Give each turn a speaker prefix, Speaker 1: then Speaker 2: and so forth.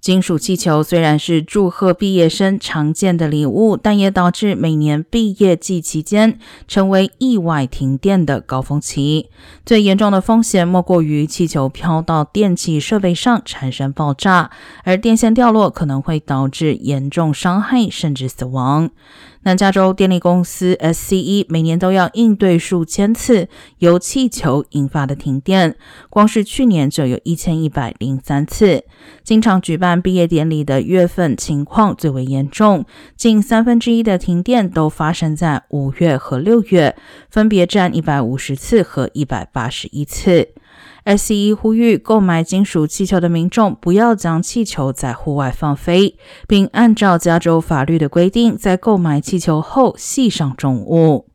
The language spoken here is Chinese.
Speaker 1: 金属气球虽然是祝贺毕业生常见的礼物，但也导致每年毕业季期间成为意外停电的高峰期。最严重的风险莫过于气球飘到电气设备上产生爆炸，而电线掉落可能会导致严重伤害甚至死亡。南加州电力公司 SCE 每年都要应对数千次由气球引发的停电，光是去年就有一千一百零三次。经常举办毕业典礼的月份情况最为严重，近三分之一的停电都发生在五月和六月，分别占一百五十次和一百八十一次。S.E. 呼吁购买金属气球的民众不要将气球在户外放飞，并按照加州法律的规定，在购买气球后系上重物。